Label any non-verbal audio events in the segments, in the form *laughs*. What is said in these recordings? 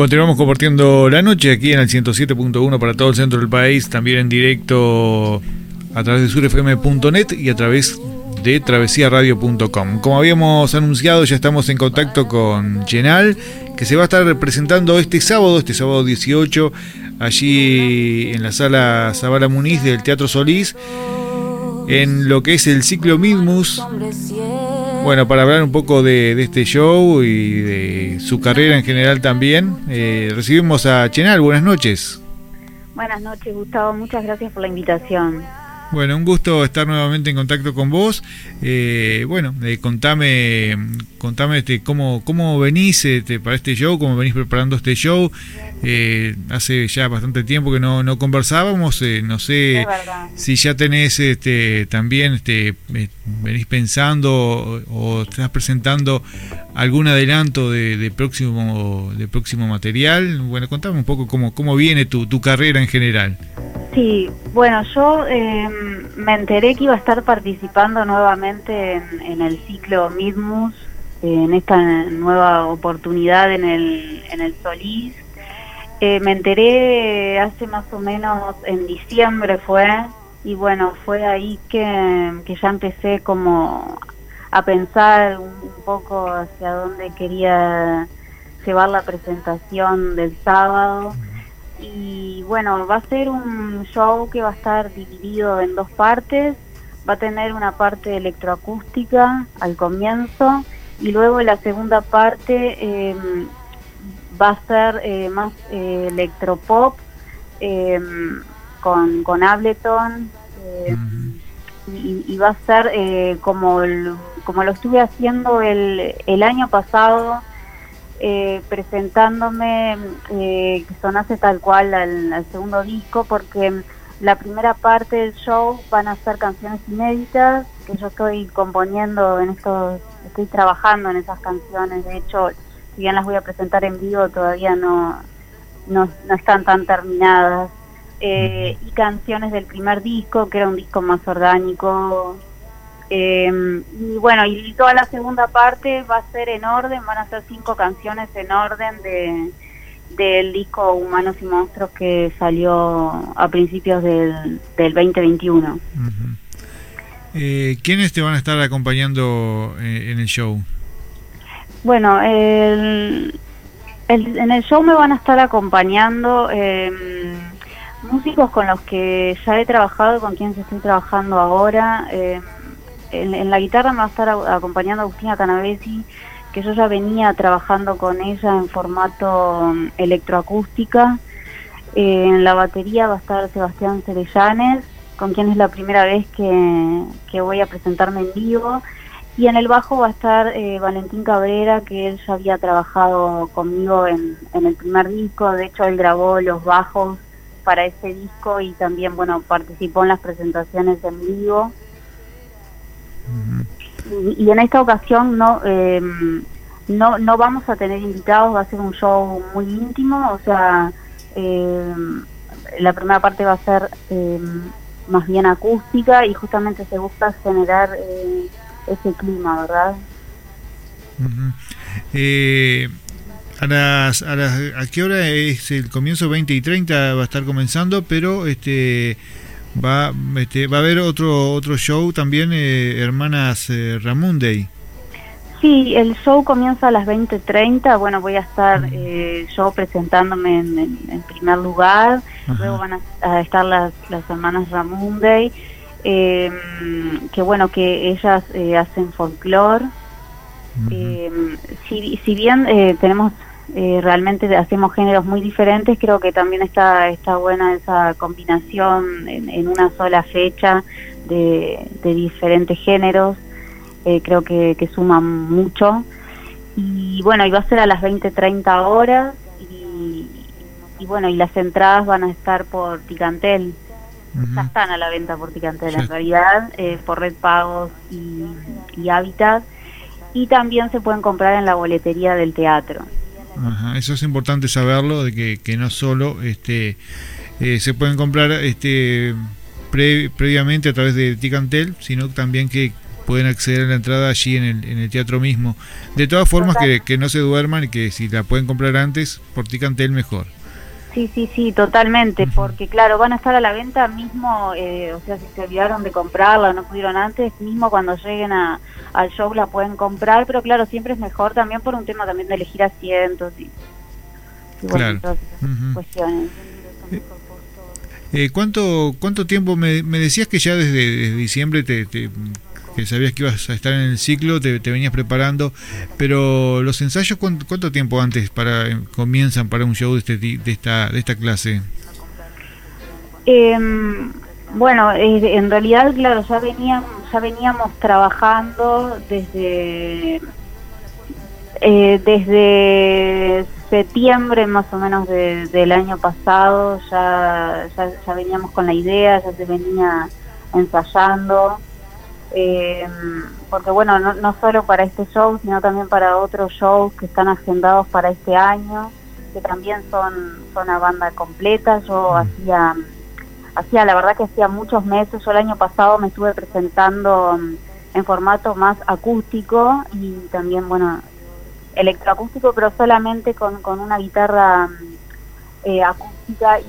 Continuamos compartiendo la noche aquí en el 107.1 para todo el centro del país, también en directo a través de surfm.net y a través de travesiaradio.com. Como habíamos anunciado, ya estamos en contacto con Genal, que se va a estar presentando este sábado, este sábado 18, allí en la sala Zabala Muniz del Teatro Solís, en lo que es el ciclo Mismus bueno, para hablar un poco de, este show y de su carrera en general también, eh, recibimos a Chenal. Buenas noches. Buenas noches, Gustavo. Muchas gracias por la invitación. Bueno, un gusto estar nuevamente en contacto con vos. Eh, bueno, eh, contame, contame este, cómo, cómo venís este, para este show, cómo venís preparando este show. Eh, hace ya bastante tiempo que no, no conversábamos, no sé si ya tenés este, también, este, venís pensando o, estás presentando algún adelanto de, próximo, de próximo material. Bueno, contame un poco cómo, cómo viene tu, tu carrera en general. Sí, bueno, yo em, me enteré que iba a estar participando nuevamente en, el ciclo Midmus, en esta nueva oportunidad en el, en el Solís. Eh, me enteré hace más o menos en diciembre fue, y bueno, fue ahí que, que ya empecé como a pensar un poco hacia dónde quería llevar la presentación del sábado y bueno, va a ser un show que va a estar dividido en dos partes. Va a tener una parte electroacústica al comienzo y luego la segunda parte em, va a ser eh, más eh, electropop em, con, con Ableton em, y, va a ser eh, como, como lo estuve haciendo el, el año pasado eh, presentándome eh, que sonase tal cual al, segundo disco porque la primera parte del show van a ser canciones inéditas que yo estoy componiendo en estos estoy trabajando en esas canciones. De hecho si bien las voy a presentar en vivo todavía no no, están tan terminadas. Eh, y canciones del primer disco que era un disco más orgánico eh, y bueno, y toda la segunda parte va a ser en orden, van a ser cinco canciones en orden de del disco Humanos y Monstruos que salió a principios del, del 2021. eh, ¿Quiénes te van a estar acompañando eh, en el show? Bueno, el, en el show me van a estar acompañando eh, músicos con los que ya he trabajado, con quienes estoy trabajando ahora. Eh, en, la guitarra me va a estar acompañando Agustina Canavesi, que yo ya venía trabajando con ella en formato mm, electroacústica. Eh, en la batería va a estar Sebastián Cerellanes, con quien es la primera vez que, voy a presentarme en vivo. Y en el bajo va a estar eh, Valentín Cabrera, que él ya había trabajado conmigo en, en el primer disco. De hecho, él grabó los bajos para ese disco y también, bueno, participó en las presentaciones en vivo y, en esta ocasión no, eh, no, no vamos a tener invitados, va a ser un show muy íntimo, o sea, eh, la primera parte va a ser eh, más bien acústica y justamente se busca generar ese clima, ¿verdad? a, las, a, las, ¿A qué hora es el comienzo? 20 y 30 va a estar comenzando, pero este va este, va a haber otro otro show también eh, hermanas eh, Ramunday sí el show comienza a las 20:30 bueno voy a estar eh, yo presentándome en, primer lugar. Luego van a, estar las, las hermanas Ramunday eh, que bueno que ellas hacen folclore. Si, si bien tenemos eh, realmente hacemos géneros muy diferentes, creo que también está, está buena esa combinación en, una sola fecha de, diferentes géneros, eh, creo que, que suma mucho. Y bueno, iba a ser a las 20, 30 horas y y bueno, y las entradas van a estar por Ticantel. Ya están a la venta por Ticantel, en realidad, eh, por Red Pagos y, y Hábitat. Y también se pueden comprar en la boletería del teatro. Ajá, eso es importante saberlo, de que, que no solo este, eh, se pueden comprar este, previamente a través de Ticantel, sino también que pueden acceder a la entrada allí en el, en el teatro mismo. De todas formas, que, que, no se duerman y que si la pueden comprar antes, por Ticantel mejor. Sí, sí, sí, totalmente, porque claro, van a estar a la venta mismo, eh, o sea, si se olvidaron de comprarla o no pudieron antes, mismo cuando lleguen a, al show la pueden comprar, pero claro, siempre es mejor también por un tema también de elegir asientos y, claro. cuestiones. Eh, ¿cuánto, ¿Cuánto tiempo me, me decías que ya desde, desde diciembre te, te que sabías que ibas a estar en el ciclo, te, venías preparando, pero los ensayos, ¿cuánto, tiempo antes para eh, comienzan para un show de, este, de, esta, de esta clase? Em, bueno, en realidad, claro, ya veníamos, ya veníamos trabajando desde eh, desde septiembre más o menos del año pasado, ya, ya, ya veníamos con la idea, ya se venía ensayando eh, porque bueno, no, no, solo para este show, sino también para otros shows que están agendados para este año, que también son, son una banda completa. Yo mm. hacía, hacía, la verdad que hacía muchos meses, yo el año pasado me estuve presentando mm, en formato más acústico y también, bueno, electroacústico, pero solamente con, con una guitarra mm, eh, acústica y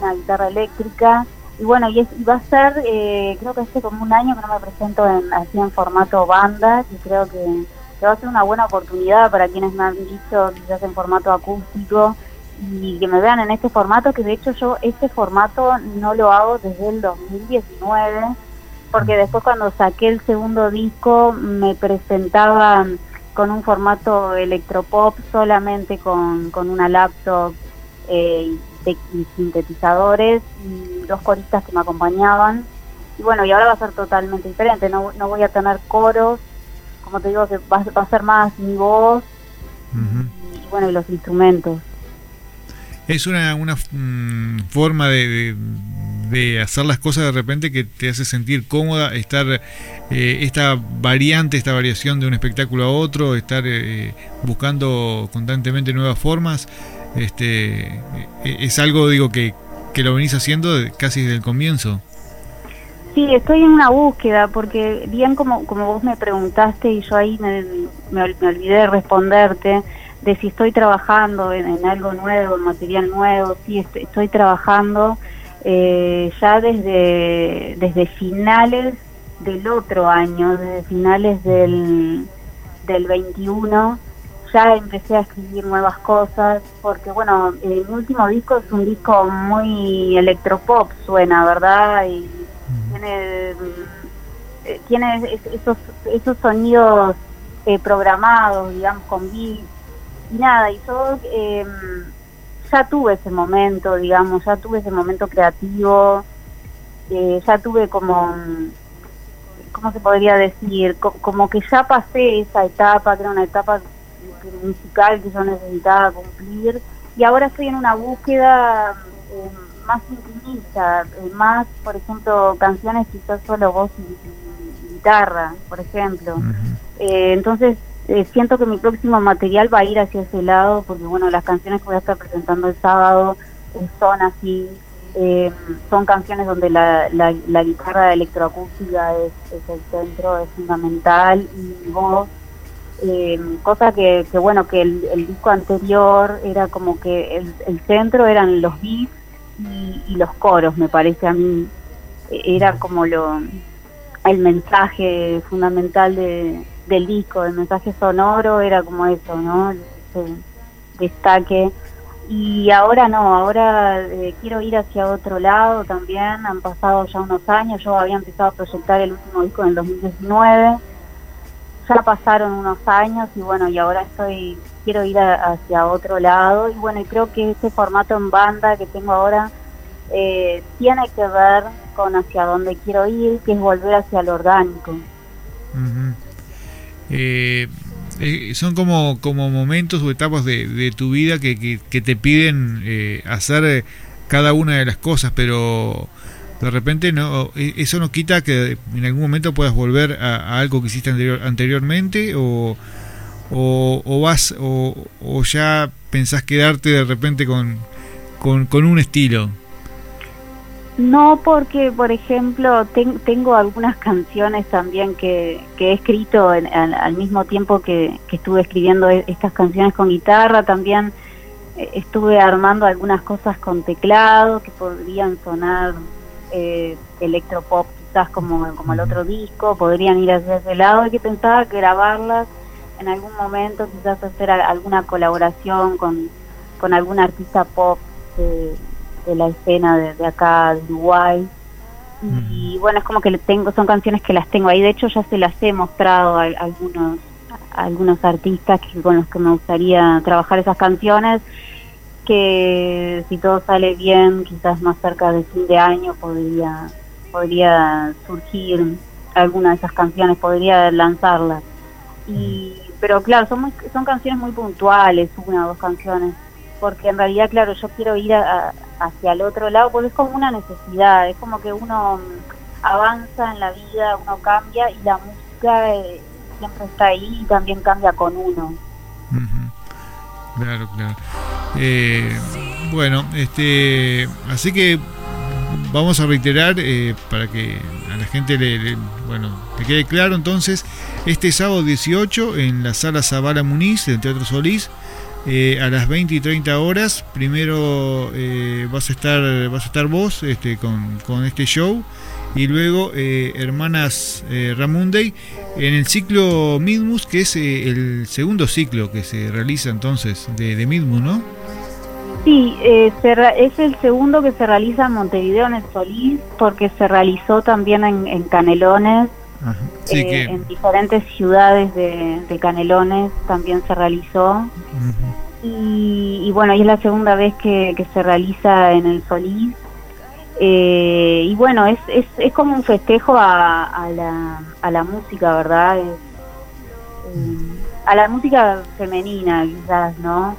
una guitarra eléctrica y bueno, y, va a ser, eh, creo que hace como un año que no me presento en, así en formato banda, y creo que, va a ser una buena oportunidad para quienes me han dicho quizás en formato acústico y que me vean en este formato, que de hecho yo este formato no lo hago desde el 2019, porque después cuando saqué el segundo disco me presentaba con un formato electropop solamente con, con una laptop eh, y sintetizadores y dos coristas que me acompañaban. Y bueno, y ahora va a ser totalmente diferente, no, no voy a tener coros, como te digo, que va, a ser más mi voz y, bueno, y los instrumentos. Es una, una mm, forma de, de, hacer las cosas de repente que te hace sentir cómoda, estar eh, esta variante, esta variación de un espectáculo a otro, estar eh, buscando constantemente nuevas formas este e, es algo digo que, que lo venís haciendo casi desde el comienzo. Sí, estoy en una búsqueda porque bien como, como vos me preguntaste y yo ahí me, me, olvidé de responderte de si estoy trabajando en, algo nuevo, en material nuevo, sí, estoy, trabajando eh, ya desde, desde finales del otro año, desde finales del, del 21 ya empecé a escribir nuevas cosas, porque bueno, mi último disco es un disco muy electropop, suena, ¿verdad? Y tiene, eh, tiene esos, esos sonidos eh, programados, digamos, con beats. Y nada, y yo eh, ya tuve ese momento, digamos, ya tuve ese momento creativo, eh, ya tuve como... ¿Cómo se podría decir? como que ya pasé esa etapa, que era una etapa musical que yo necesitaba cumplir y ahora estoy en una búsqueda eh, más intimista, eh, más, por ejemplo, canciones quizás solo voz y, guitarra, por ejemplo. Eh, entonces, siento que mi próximo material va a ir hacia ese lado, porque bueno, las canciones que voy a estar presentando el sábado son así, son canciones donde la, la, guitarra electroacústica es, es el centro, es fundamental, y voz eh, cosa que, bueno, que el, disco anterior era como que el, centro eran los beats y, los coros, me parece a mí, era como lo el mensaje fundamental de, del disco, el mensaje sonoro era como eso, ¿no? Destaque. Y ahora no, ahora eh, quiero ir hacia otro lado también, han pasado ya unos años, yo había empezado a proyectar el último disco en el 2019 ya pasaron unos años y bueno, y ahora estoy, quiero ir hacia otro lado y bueno, y creo que este formato en banda que tengo ahora eh, tiene que ver con hacia dónde quiero ir, que es volver hacia lo orgánico. Eh, eh, son como, como momentos o etapas de, tu vida que, que, te piden eh, hacer cada una de las cosas, pero de repente no eso no quita que en algún momento puedas volver a, algo que hiciste anteriormente o, o, vas o, o, ya pensás quedarte de repente con, con, con un estilo. No, porque, por ejemplo, tengo algunas canciones también que, que he escrito al, mismo tiempo que, estuve escribiendo e, estas canciones con guitarra. También eh, estuve armando algunas cosas con teclado que podrían sonar eh, electropop, quizás como, como el otro disco, podrían ir hacia ese lado. Y que pensaba grabarlas en algún momento, quizás hacer alguna colaboración con, con algún artista pop. De la escena de, acá de Uruguay. Y bueno, es como que tengo, son canciones que las tengo ahí. De hecho, ya se las he mostrado a, algunos algunos artistas que, con los que me gustaría trabajar esas canciones. Que si todo sale bien, quizás más cerca de fin de año podría podría surgir alguna de esas canciones, podría lanzarlas. Y, pero claro, son, son canciones muy puntuales, una o dos canciones porque en realidad, claro, yo quiero ir hacia el otro lado, porque es como una necesidad, es como que uno avanza en la vida, uno cambia y la música eh, siempre está ahí y también cambia con uno. Claro, claro. Eh, bueno, este, así que vamos a reiterar eh, para que a la gente le, bueno, te quede claro entonces, este sábado 18 en la sala Zavala Muniz del Teatro Solís, eh, a las 20 y 30 horas. Primero vas a estar vas a estar vos este, con, con este show y luego eh, Hermanas Ramundey en el ciclo Midmus, que es el segundo ciclo que se realiza entonces de, de Midmus, ¿no? Sí, es el segundo que se realiza en Montevideo, en el Solís, porque se realizó también en, Canelones, en diferentes ciudades de, Canelones también se realizó. y, bueno, y es la segunda vez que, se realiza en el Solís. Eh, y bueno, es, es, es, como un festejo a, la, a la música, ¿verdad? Eh, a la música femenina, quizás, ¿no?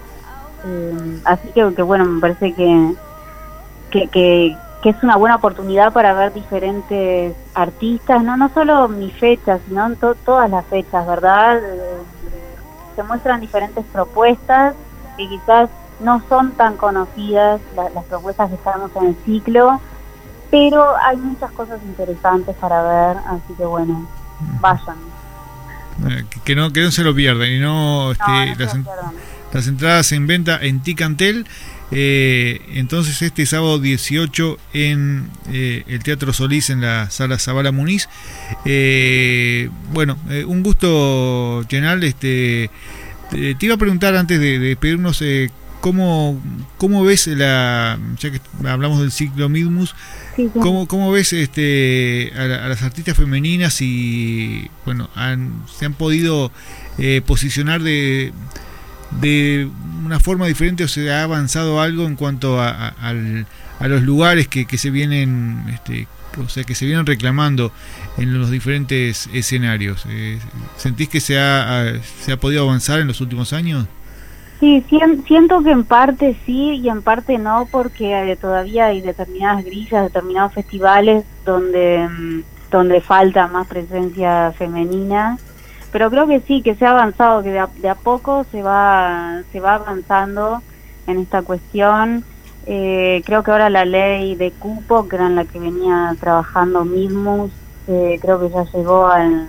Eh, así que, que, bueno, me parece que, que, que es una buena oportunidad para ver diferentes artistas, no no solo mi fecha, sino todas las fechas, ¿verdad? Eh, se muestran diferentes propuestas que quizás no son tan conocidas las propuestas que estamos en el ciclo, pero hay muchas cosas interesantes para ver, así que bueno, vayan. Eh, que no, que no se lo pierdan y no, este, las, las, entradas en venta en Ticantel eh, entonces este sábado 18 en eh, el Teatro Solís en la sala Zabala Muniz. Eh, bueno, un gusto, Genal. Este, te iba a preguntar antes de, de pedirnos cómo, cómo ves la, ya que hablamos del ciclo Midmus, ¿cómo, ves este, a, las artistas femeninas y bueno, se han podido posicionar de de una forma diferente o se ha avanzado algo en cuanto a, los lugares que, se vienen este, o sea que se vienen reclamando en los diferentes escenarios eh, sentís que se ha, se ha podido avanzar en los últimos años sí siento que en parte sí y en parte no porque todavía hay determinadas grillas determinados festivales donde mm, donde falta más presencia femenina pero creo que sí, que se ha avanzado, que de a, poco se va, se va avanzando en esta cuestión. Eh, creo que ahora la ley de cupo, que era en la que venía trabajando Mismus, eh, creo que ya llegó al,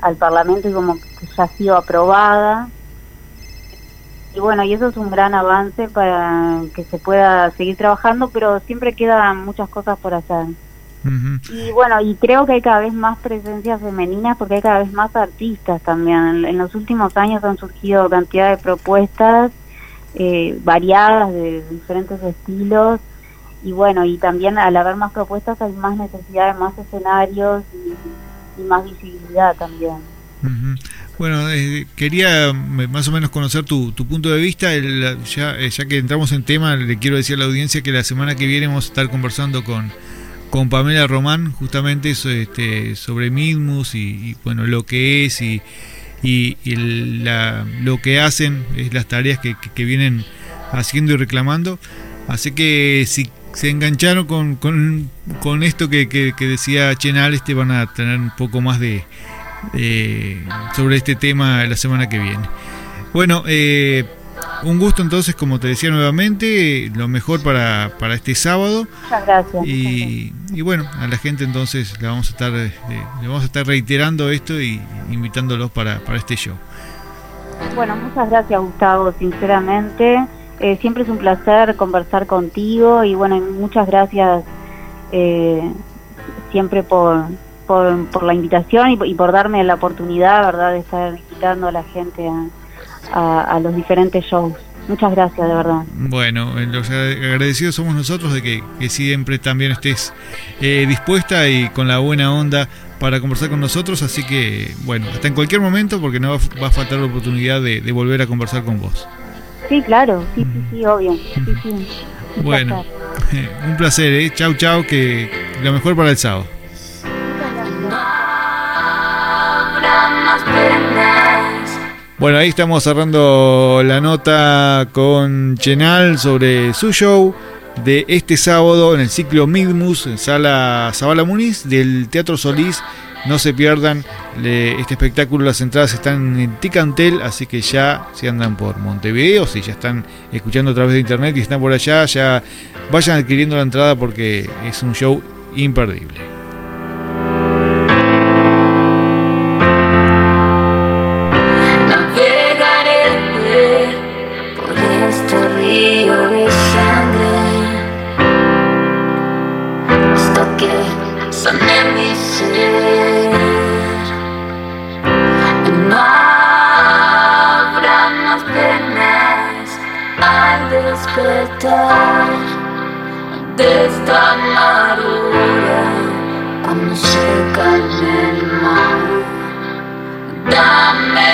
al Parlamento y como que ya ha sido aprobada. Y bueno, y eso es un gran avance para que se pueda seguir trabajando, pero siempre quedan muchas cosas por hacer. Y bueno, y creo que hay cada vez más presencia femenina porque hay cada vez más artistas también. En, los últimos años han surgido cantidad de propuestas eh, variadas de diferentes estilos y bueno, y también al haber más propuestas hay más necesidad de más escenarios y, más visibilidad también. Bueno, eh, quería más o menos conocer tu, tu punto de vista. ya, eh, ya que entramos en tema, le quiero decir a la audiencia que la semana que viene vamos a estar conversando con con Pamela Román justamente este, sobre Midmus y, bueno lo que es y, y, lo que hacen es las tareas que, vienen haciendo y reclamando. Así que si se engancharon con, con, esto que, que, decía Chenal, este van a tener un poco más de, sobre este tema la semana que viene. Bueno, eh, un gusto entonces, como te decía nuevamente, lo mejor para, para este sábado. Muchas gracias. Y, y, bueno, a la gente entonces le vamos a estar, eh, le vamos a estar reiterando esto y invitándolos para, para este show. Bueno, muchas gracias Gustavo, sinceramente. Eh, siempre es un placer conversar contigo y bueno, muchas gracias eh, siempre por, por, por, la invitación y, y, por darme la oportunidad, ¿verdad?, de estar invitando a la gente a a, los diferentes shows. Muchas gracias, de verdad. Bueno, eh, los agradecidos somos nosotros de que, siempre también estés eh, dispuesta y con la buena onda para conversar con nosotros, así que bueno, hasta en cualquier momento porque no va, a faltar la oportunidad de, volver a conversar con vos. Sí, claro, sí, sí, sí, obvio. bueno, *laughs* un placer, ¿eh? Chau, chau, que lo mejor para el sábado. Bueno, ahí estamos cerrando la nota con Chenal sobre su show de este sábado en el ciclo Midmus en sala Zabala Muniz del Teatro Solís. No se pierdan este espectáculo, las entradas están en Ticantel, así que ya si andan por Montevideo, si ya están escuchando a través de internet y están por allá, ya vayan adquiriendo la entrada porque es un show imperdible. Cuando se calme el mar. Dame